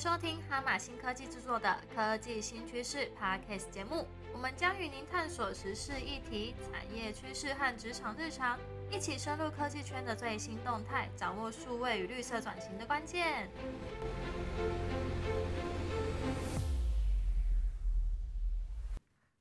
收听哈马新科技制作的《科技新趋势》Podcast 节目，我们将与您探索时事议题、产业趋势和职场日常，一起深入科技圈的最新动态，掌握数位与绿色转型的关键。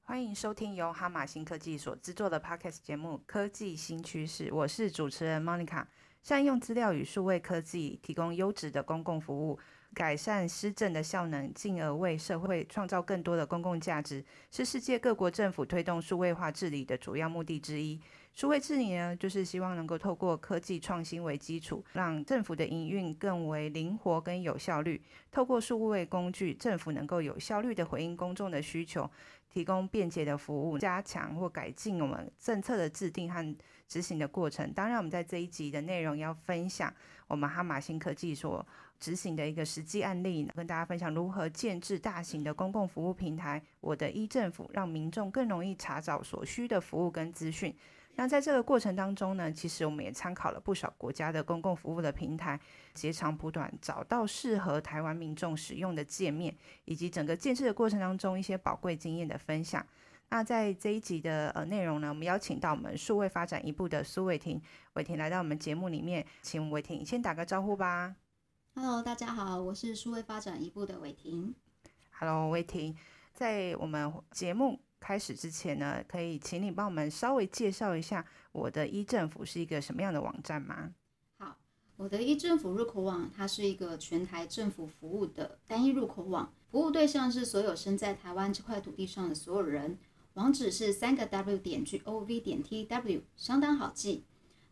欢迎收听由哈马新科技所制作的 Podcast 节目《科技新趋势》，我是主持人 Monica，善用资料与数位科技，提供优质的公共服务。改善施政的效能，进而为社会创造更多的公共价值，是世界各国政府推动数位化治理的主要目的之一。数位治理呢，就是希望能够透过科技创新为基础，让政府的营运更为灵活跟有效率。透过数位工具，政府能够有效率的回应公众的需求，提供便捷的服务，加强或改进我们政策的制定和执行的过程。当然，我们在这一集的内容要分享我们哈马新科技所执行的一个实际案例，跟大家分享如何建制大型的公共服务平台“我的一政府”，让民众更容易查找所需的服务跟资讯。那在这个过程当中呢，其实我们也参考了不少国家的公共服务的平台，截长补短，找到适合台湾民众使用的界面，以及整个建设的过程当中一些宝贵经验的分享。那在这一集的呃内容呢，我们邀请到我们数位发展一部的苏伟婷，伟婷来到我们节目里面，请伟婷先打个招呼吧。Hello，大家好，我是数位发展一部的伟婷。Hello，伟婷，在我们节目。开始之前呢，可以请你帮我们稍微介绍一下我的一政府是一个什么样的网站吗？好，我的一政府入口网，它是一个全台政府服务的单一入口网，服务对象是所有生在台湾这块土地上的所有人。网址是三个 W 点 G O V 点 T W，相当好记。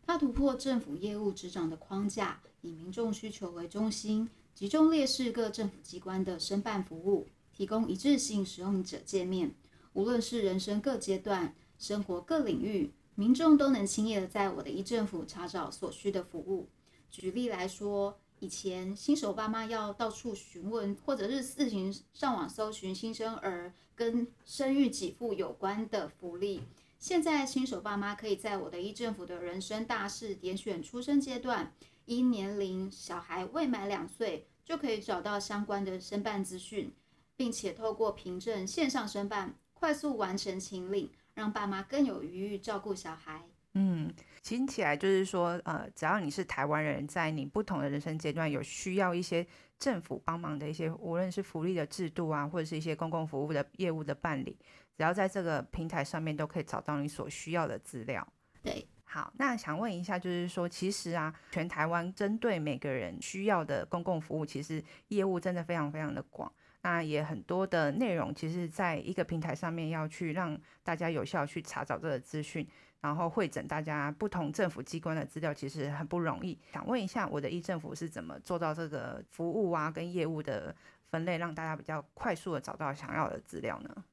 它突破政府业务执掌的框架，以民众需求为中心，集中列示各政府机关的申办服务，提供一致性使用者界面。无论是人生各阶段、生活各领域，民众都能轻易的在我的一政府查找所需的服务。举例来说，以前新手爸妈要到处询问，或者是自行上网搜寻新生儿跟生育给付有关的福利，现在新手爸妈可以在我的一政府的人生大事点选出生阶段，依年龄，小孩未满两岁就可以找到相关的申办资讯，并且透过凭证线上申办。快速完成请领，让爸妈更有余裕照顾小孩。嗯，听起来就是说，呃，只要你是台湾人，在你不同的人生阶段有需要一些政府帮忙的一些，无论是福利的制度啊，或者是一些公共服务的业务的办理，只要在这个平台上面都可以找到你所需要的资料。对，好，那想问一下，就是说，其实啊，全台湾针对每个人需要的公共服务，其实业务真的非常非常的广。那也很多的内容，其实在一个平台上面要去让大家有效去查找这个资讯，然后会诊大家不同政府机关的资料，其实很不容易。想问一下，我的一政府是怎么做到这个服务啊跟业务的分类，让大家比较快速的找到想要的资料呢？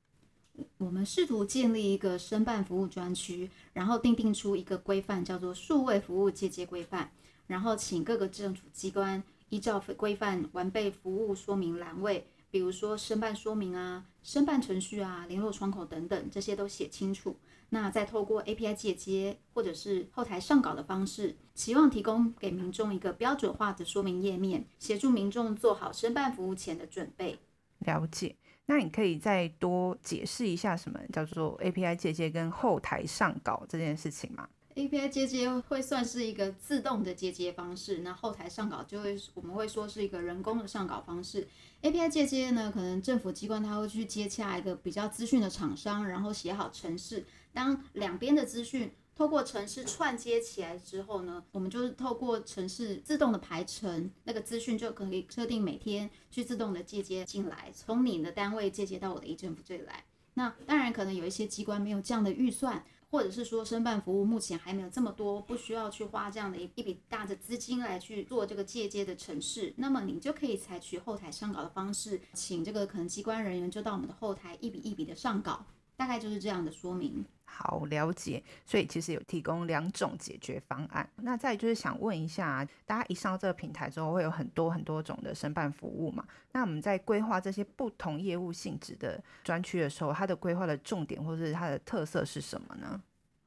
我们试图建立一个申办服务专区，然后定定出一个规范，叫做数位服务借接规范，然后请各个政府机关依照规范完备服务说明栏位。比如说申办说明啊、申办程序啊、联络窗口等等，这些都写清楚。那再透过 API 借接或者是后台上稿的方式，期望提供给民众一个标准化的说明页面，协助民众做好申办服务前的准备。了解。那你可以再多解释一下什么叫做 API 借接跟后台上稿这件事情吗？API 接接会算是一个自动的接接方式，那后台上稿就会我们会说是一个人工的上稿方式。API 接接呢，可能政府机关它会去接洽一个比较资讯的厂商，然后写好程式。当两边的资讯透过城市串接起来之后呢，我们就是透过城市自动的排程，那个资讯就可以设定每天去自动的借接进来，从你的单位借接到我的一政府这里来。那当然可能有一些机关没有这样的预算。或者是说，申办服务目前还没有这么多，不需要去花这样的一一笔大的资金来去做这个借接的城市，那么你就可以采取后台上稿的方式，请这个可能机关人员就到我们的后台一笔一笔的上稿，大概就是这样的说明。好了解，所以其实有提供两种解决方案。那再就是想问一下，大家一上这个平台之后，会有很多很多种的申办服务嘛？那我们在规划这些不同业务性质的专区的时候，它的规划的重点或者是它的特色是什么呢？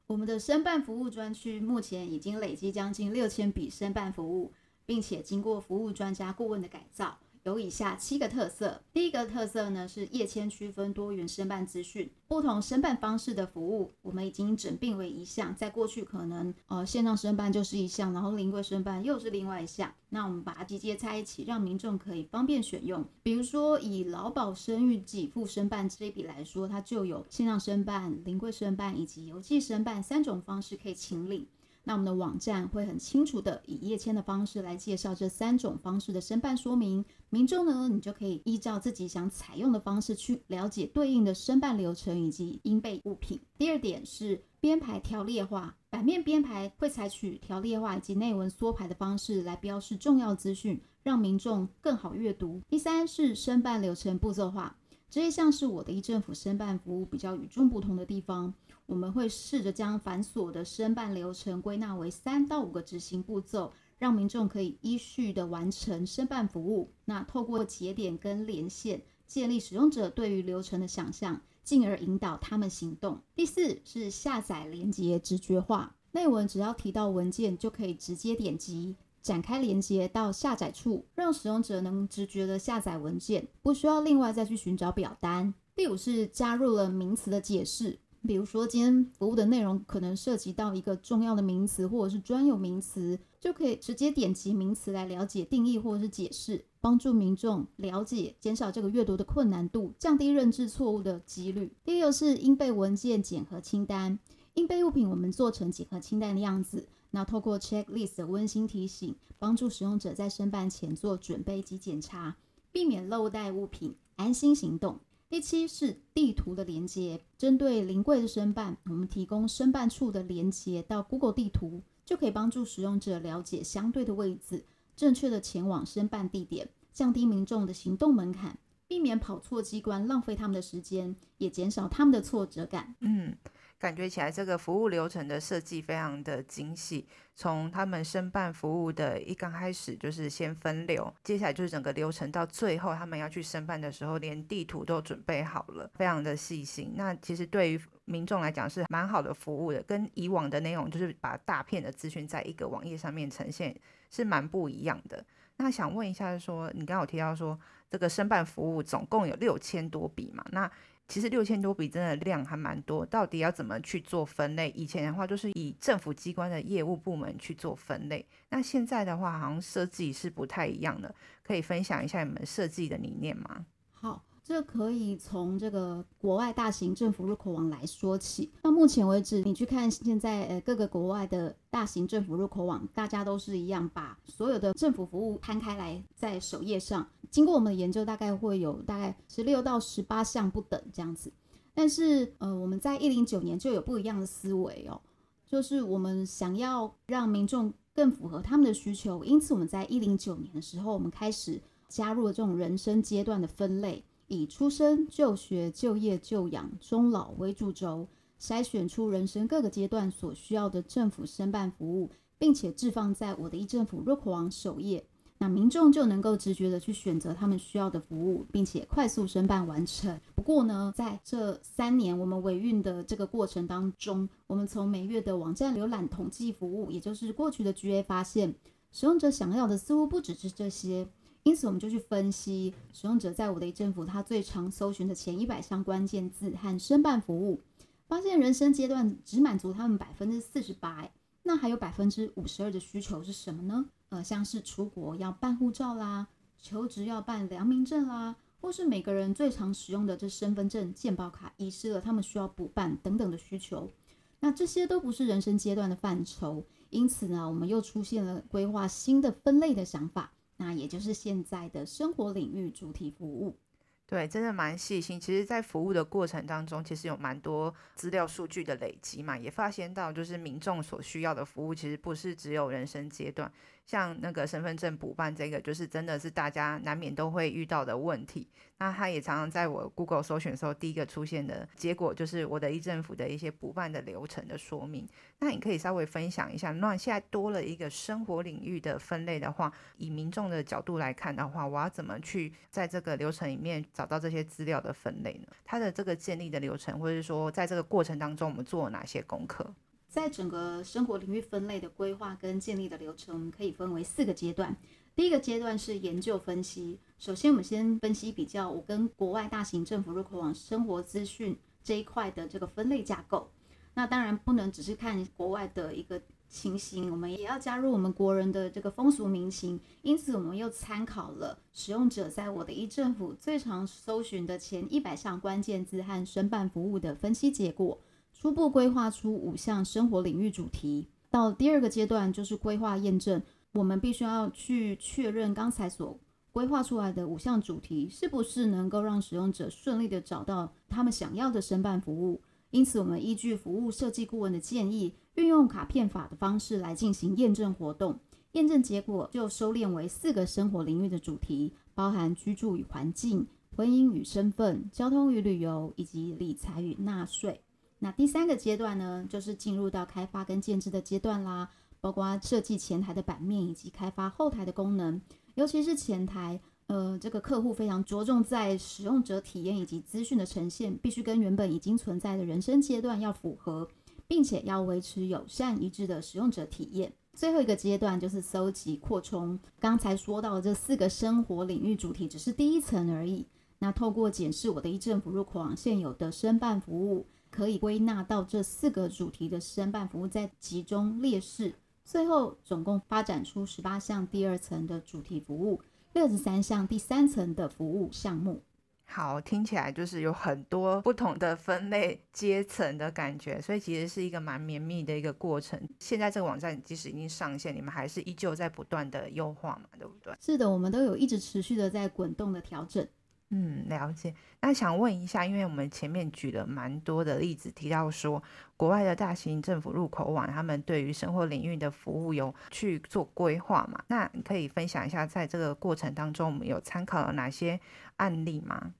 我们的申办服务专区目前已经累积将近六千笔申办服务，并且经过服务专家顾问的改造，有以下七个特色。第一个特色呢是页签区分多元申办资讯，不同申办方式的服务，我们已经整并为一项。在过去可能呃线上申办就是一项，然后临柜申办又是另外一项，那我们把它集结在一起，让民众可以方便选用。比如说以劳保生育给付申办这一笔来说，它就有线上申办、临柜申办以及邮寄申办三种方式可以请领。那我们的网站会很清楚的以页签的方式来介绍这三种方式的申办说明，民众呢，你就可以依照自己想采用的方式去了解对应的申办流程以及应备物品。第二点是编排条列化，版面编排会采取条列化以及内文缩排的方式来标示重要资讯，让民众更好阅读。第三是申办流程步骤化，这一项是我的一政府申办服务比较与众不同的地方。我们会试着将繁琐的申办流程归纳为三到五个执行步骤，让民众可以依序的完成申办服务。那透过节点跟连线，建立使用者对于流程的想象，进而引导他们行动。第四是下载连接直觉化，内文只要提到文件，就可以直接点击展开连接到下载处，让使用者能直觉的下载文件，不需要另外再去寻找表单。第五是加入了名词的解释。比如说，今天服务的内容可能涉及到一个重要的名词或者是专有名词，就可以直接点击名词来了解定义或者是解释，帮助民众了解，减少这个阅读的困难度，降低认知错误的几率。第六是应备文件检核清单，应备物品我们做成检核清单的样子，那透过 checklist 的温馨提醒，帮助使用者在申办前做准备及检查，避免漏带物品，安心行动。第七是地图的连接，针对临柜的申办，我们提供申办处的连接到 Google 地图，就可以帮助使用者了解相对的位置，正确的前往申办地点，降低民众的行动门槛，避免跑错机关，浪费他们的时间，也减少他们的挫折感。嗯。感觉起来，这个服务流程的设计非常的精细。从他们申办服务的一刚开始，就是先分流，接下来就是整个流程到最后，他们要去申办的时候，连地图都准备好了，非常的细心。那其实对于民众来讲是蛮好的服务的，跟以往的那种就是把大片的资讯在一个网页上面呈现是蛮不一样的。那想问一下，说你刚刚有提到说这个申办服务总共有六千多笔嘛？那其实六千多笔真的量还蛮多，到底要怎么去做分类？以前的话就是以政府机关的业务部门去做分类，那现在的话好像设计是不太一样的，可以分享一下你们设计的理念吗？好。这可以从这个国外大型政府入口网来说起。到目前为止，你去看现在呃各个国外的大型政府入口网，大家都是一样，把所有的政府服务摊开来在首页上。经过我们的研究，大概会有大概十六到十八项不等这样子。但是呃我们在一零九年就有不一样的思维哦，就是我们想要让民众更符合他们的需求，因此我们在一零九年的时候，我们开始加入了这种人生阶段的分类。以出生、就学、就业、就养、终老为主轴，筛选出人生各个阶段所需要的政府申办服务，并且置放在我的一政府入口网首页，那民众就能够直觉的去选择他们需要的服务，并且快速申办完成。不过呢，在这三年我们维运的这个过程当中，我们从每月的网站浏览统计服务，也就是过去的 GA 发现，使用者想要的似乎不只是这些。因此，我们就去分析使用者在我的一政府他最常搜寻的前一百项关键字和申办服务，发现人生阶段只满足他们百分之四十八，那还有百分之五十二的需求是什么呢？呃，像是出国要办护照啦，求职要办良民证啦，或是每个人最常使用的这身份证、健保卡遗失了，他们需要补办等等的需求，那这些都不是人生阶段的范畴。因此呢，我们又出现了规划新的分类的想法。那也就是现在的生活领域主题服务，对，真的蛮细心。其实，在服务的过程当中，其实有蛮多资料数据的累积嘛，也发现到，就是民众所需要的服务，其实不是只有人生阶段。像那个身份证补办这个，就是真的是大家难免都会遇到的问题。那它也常常在我 Google 搜寻的时候，第一个出现的结果就是我的一政府的一些补办的流程的说明。那你可以稍微分享一下，那现在多了一个生活领域的分类的话，以民众的角度来看的话，我要怎么去在这个流程里面找到这些资料的分类呢？它的这个建立的流程，或者是说在这个过程当中，我们做了哪些功课？在整个生活领域分类的规划跟建立的流程，可以分为四个阶段。第一个阶段是研究分析。首先，我们先分析比较我跟国外大型政府入口网生活资讯这一块的这个分类架构。那当然不能只是看国外的一个情形，我们也要加入我们国人的这个风俗民情。因此，我们又参考了使用者在我的一政府最常搜寻的前一百项关键字和申办服务的分析结果，初步规划出五项生活领域主题。到第二个阶段就是规划验证，我们必须要去确认刚才所。规划出来的五项主题是不是能够让使用者顺利的找到他们想要的申办服务？因此，我们依据服务设计顾问的建议，运用卡片法的方式来进行验证活动。验证结果就收敛为四个生活领域的主题，包含居住与环境、婚姻与身份、交通与旅游以及理财与纳税。那第三个阶段呢，就是进入到开发跟建制的阶段啦，包括设计前台的版面以及开发后台的功能。尤其是前台，呃，这个客户非常着重在使用者体验以及资讯的呈现，必须跟原本已经存在的人生阶段要符合，并且要维持友善一致的使用者体验。最后一个阶段就是搜集扩充，刚才说到的这四个生活领域主题只是第一层而已。那透过检视我的一政府入口网现有的申办服务，可以归纳到这四个主题的申办服务在集中列示。最后，总共发展出十八项第二层的主题服务，六十三项第三层的服务项目。好，听起来就是有很多不同的分类阶层的感觉，所以其实是一个蛮绵密的一个过程。现在这个网站即使已经上线，你们还是依旧在不断的优化嘛，对不对？是的，我们都有一直持续的在滚动的调整。嗯，了解。那想问一下，因为我们前面举了蛮多的例子，提到说国外的大型政府入口网，他们对于生活领域的服务有去做规划嘛？那你可以分享一下，在这个过程当中，我们有参考了哪些案例吗？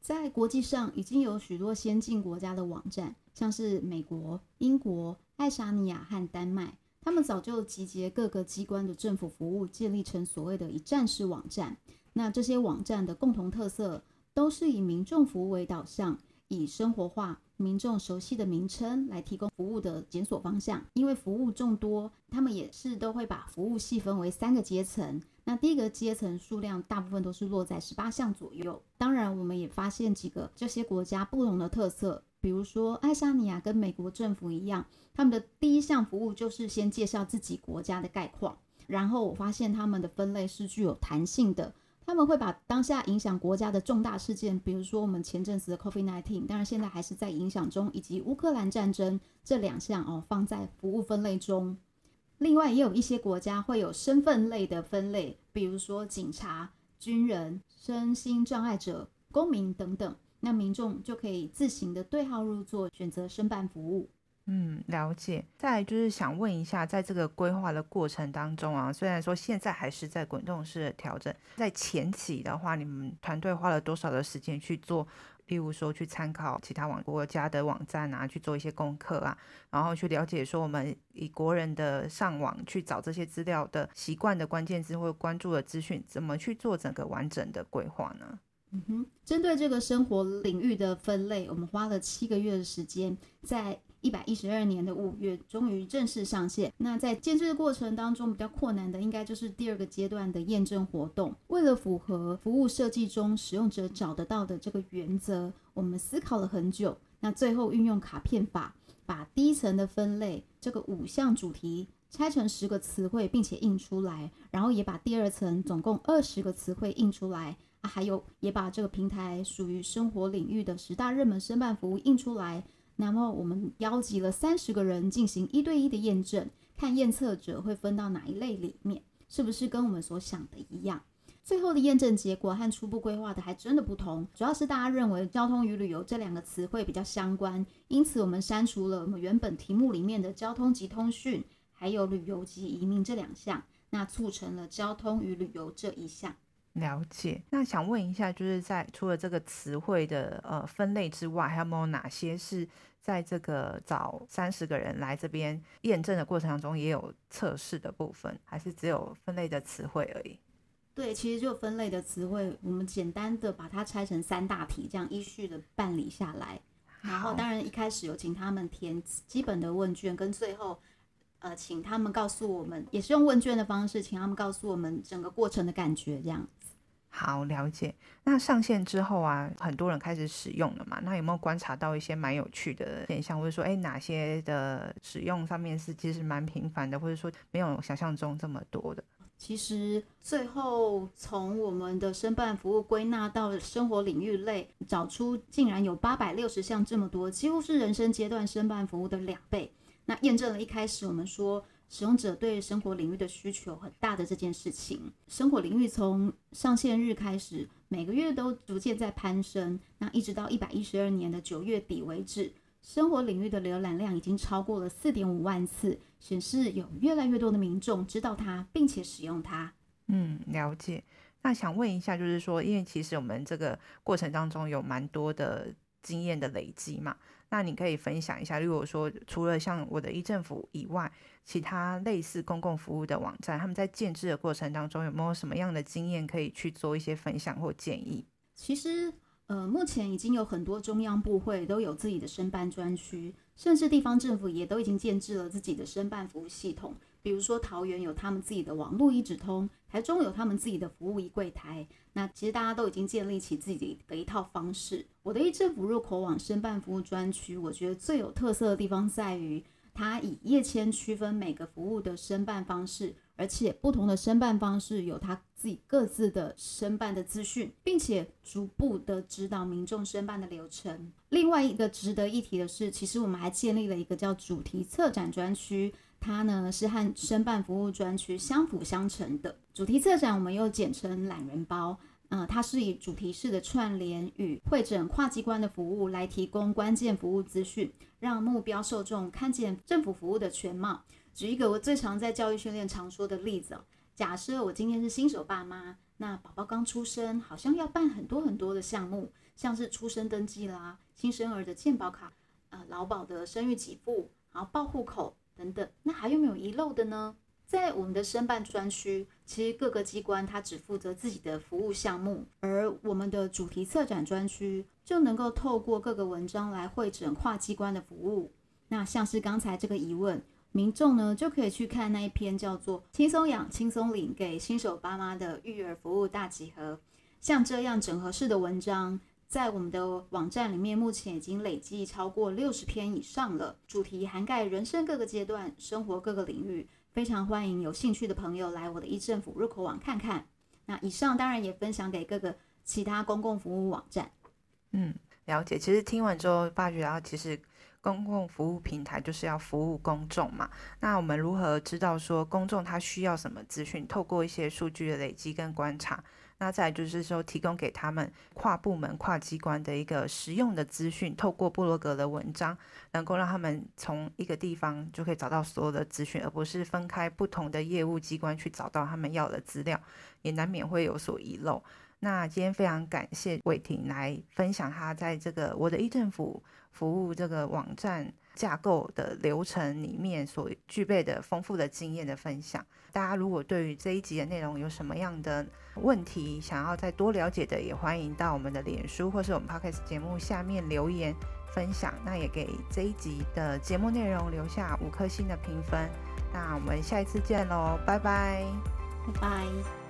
在国际上，已经有许多先进国家的网站，像是美国、英国、爱沙尼亚和丹麦，他们早就集结各个机关的政府服务，建立成所谓的一站式网站。那这些网站的共同特色都是以民众服务为导向，以生活化、民众熟悉的名称来提供服务的检索方向。因为服务众多，他们也是都会把服务细分为三个阶层。那第一个阶层数量大部分都是落在十八项左右。当然，我们也发现几个这些国家不同的特色，比如说爱沙尼亚跟美国政府一样，他们的第一项服务就是先介绍自己国家的概况，然后我发现他们的分类是具有弹性的。他们会把当下影响国家的重大事件，比如说我们前阵子的 COVID-19，当然现在还是在影响中，以及乌克兰战争这两项哦，放在服务分类中。另外，也有一些国家会有身份类的分类，比如说警察、军人、身心障碍者、公民等等，那民众就可以自行的对号入座，选择申办服务。嗯，了解。再就是想问一下，在这个规划的过程当中啊，虽然说现在还是在滚动式的调整，在前期的话，你们团队花了多少的时间去做？例如说去参考其他网国家的网站啊，去做一些功课啊，然后去了解说我们以国人的上网去找这些资料的习惯的关键字或关注的资讯，怎么去做整个完整的规划呢？嗯哼，针对这个生活领域的分类，我们花了七个月的时间，在。一百一十二年的五月，终于正式上线。那在建制的过程当中，比较困难的应该就是第二个阶段的验证活动。为了符合服务设计中使用者找得到的这个原则，我们思考了很久。那最后运用卡片法，把第一层的分类这个五项主题拆成十个词汇，并且印出来。然后也把第二层总共二十个词汇印出来还有也把这个平台属于生活领域的十大热门申办服务印出来。那么我们邀集了三十个人进行一对一的验证，看验测者会分到哪一类里面，是不是跟我们所想的一样？最后的验证结果和初步规划的还真的不同，主要是大家认为交通与旅游这两个词汇比较相关，因此我们删除了我们原本题目里面的交通及通讯，还有旅游及移民这两项，那促成了交通与旅游这一项。了解，那想问一下，就是在除了这个词汇的呃分类之外，还有没有哪些是在这个找三十个人来这边验证的过程当中也有测试的部分，还是只有分类的词汇而已？对，其实就分类的词汇，我们简单的把它拆成三大题，这样依序的办理下来。然后当然一开始有请他们填基本的问卷，跟最后呃请他们告诉我们，也是用问卷的方式，请他们告诉我们整个过程的感觉这样。好，了解。那上线之后啊，很多人开始使用了嘛？那有没有观察到一些蛮有趣的现象，或者说，哎，哪些的使用上面是其实蛮频繁的，或者说没有想象中这么多的？其实最后从我们的申办服务归纳到生活领域类，找出竟然有八百六十项这么多，几乎是人生阶段申办服务的两倍。那验证了一开始我们说。使用者对生活领域的需求很大的这件事情，生活领域从上线日开始，每个月都逐渐在攀升。那一直到一百一十二年的九月底为止，生活领域的浏览量已经超过了四点五万次，显示有越来越多的民众知道它，并且使用它。嗯，了解。那想问一下，就是说，因为其实我们这个过程当中有蛮多的经验的累积嘛。那你可以分享一下，如果说除了像我的一政府以外，其他类似公共服务的网站，他们在建制的过程当中有没有什么样的经验可以去做一些分享或建议？其实，呃，目前已经有很多中央部会都有自己的申办专区，甚至地方政府也都已经建制了自己的申办服务系统。比如说桃园有他们自己的网络一指通，台中有他们自己的服务一柜台。那其实大家都已经建立起自己的一套方式。我的一政府入口网申办服务专区，我觉得最有特色的地方在于，它以页签区分每个服务的申办方式，而且不同的申办方式有它自己各自的申办的资讯，并且逐步的指导民众申办的流程。另外一个值得一提的是，其实我们还建立了一个叫主题策展专区。它呢是和申办服务专区相辅相成的主题策展，我们又简称懒人包。嗯，它是以主题式的串联与会诊跨机关的服务来提供关键服务资讯，让目标受众看见政府服务的全貌。举一个我最常在教育训练常说的例子，假设我今天是新手爸妈，那宝宝刚出生，好像要办很多很多的项目，像是出生登记啦、新生儿的健保卡、呃劳保的生育给付，然后报户口。等等，那还有没有遗漏的呢？在我们的申办专区，其实各个机关它只负责自己的服务项目，而我们的主题策展专区就能够透过各个文章来会诊跨机关的服务。那像是刚才这个疑问，民众呢就可以去看那一篇叫做《轻松养轻松领给新手爸妈的育儿服务大集合》，像这样整合式的文章。在我们的网站里面，目前已经累计超过六十篇以上了，主题涵盖人生各个阶段、生活各个领域，非常欢迎有兴趣的朋友来我的一政府入口网看看。那以上当然也分享给各个其他公共服务网站。嗯，了解。其实听完之后发觉，然后其实公共服务平台就是要服务公众嘛。那我们如何知道说公众他需要什么资讯？透过一些数据的累积跟观察。那再就是说，提供给他们跨部门、跨机关的一个实用的资讯，透过布罗格的文章，能够让他们从一个地方就可以找到所有的资讯，而不是分开不同的业务机关去找到他们要的资料，也难免会有所遗漏。那今天非常感谢伟霆来分享他在这个我的一政府服务这个网站架构的流程里面所具备的丰富的经验的分享。大家如果对于这一集的内容有什么样的问题，想要再多了解的，也欢迎到我们的脸书或是我们 podcast 节目下面留言分享。那也给这一集的节目内容留下五颗星的评分。那我们下一次见喽，拜拜，拜拜。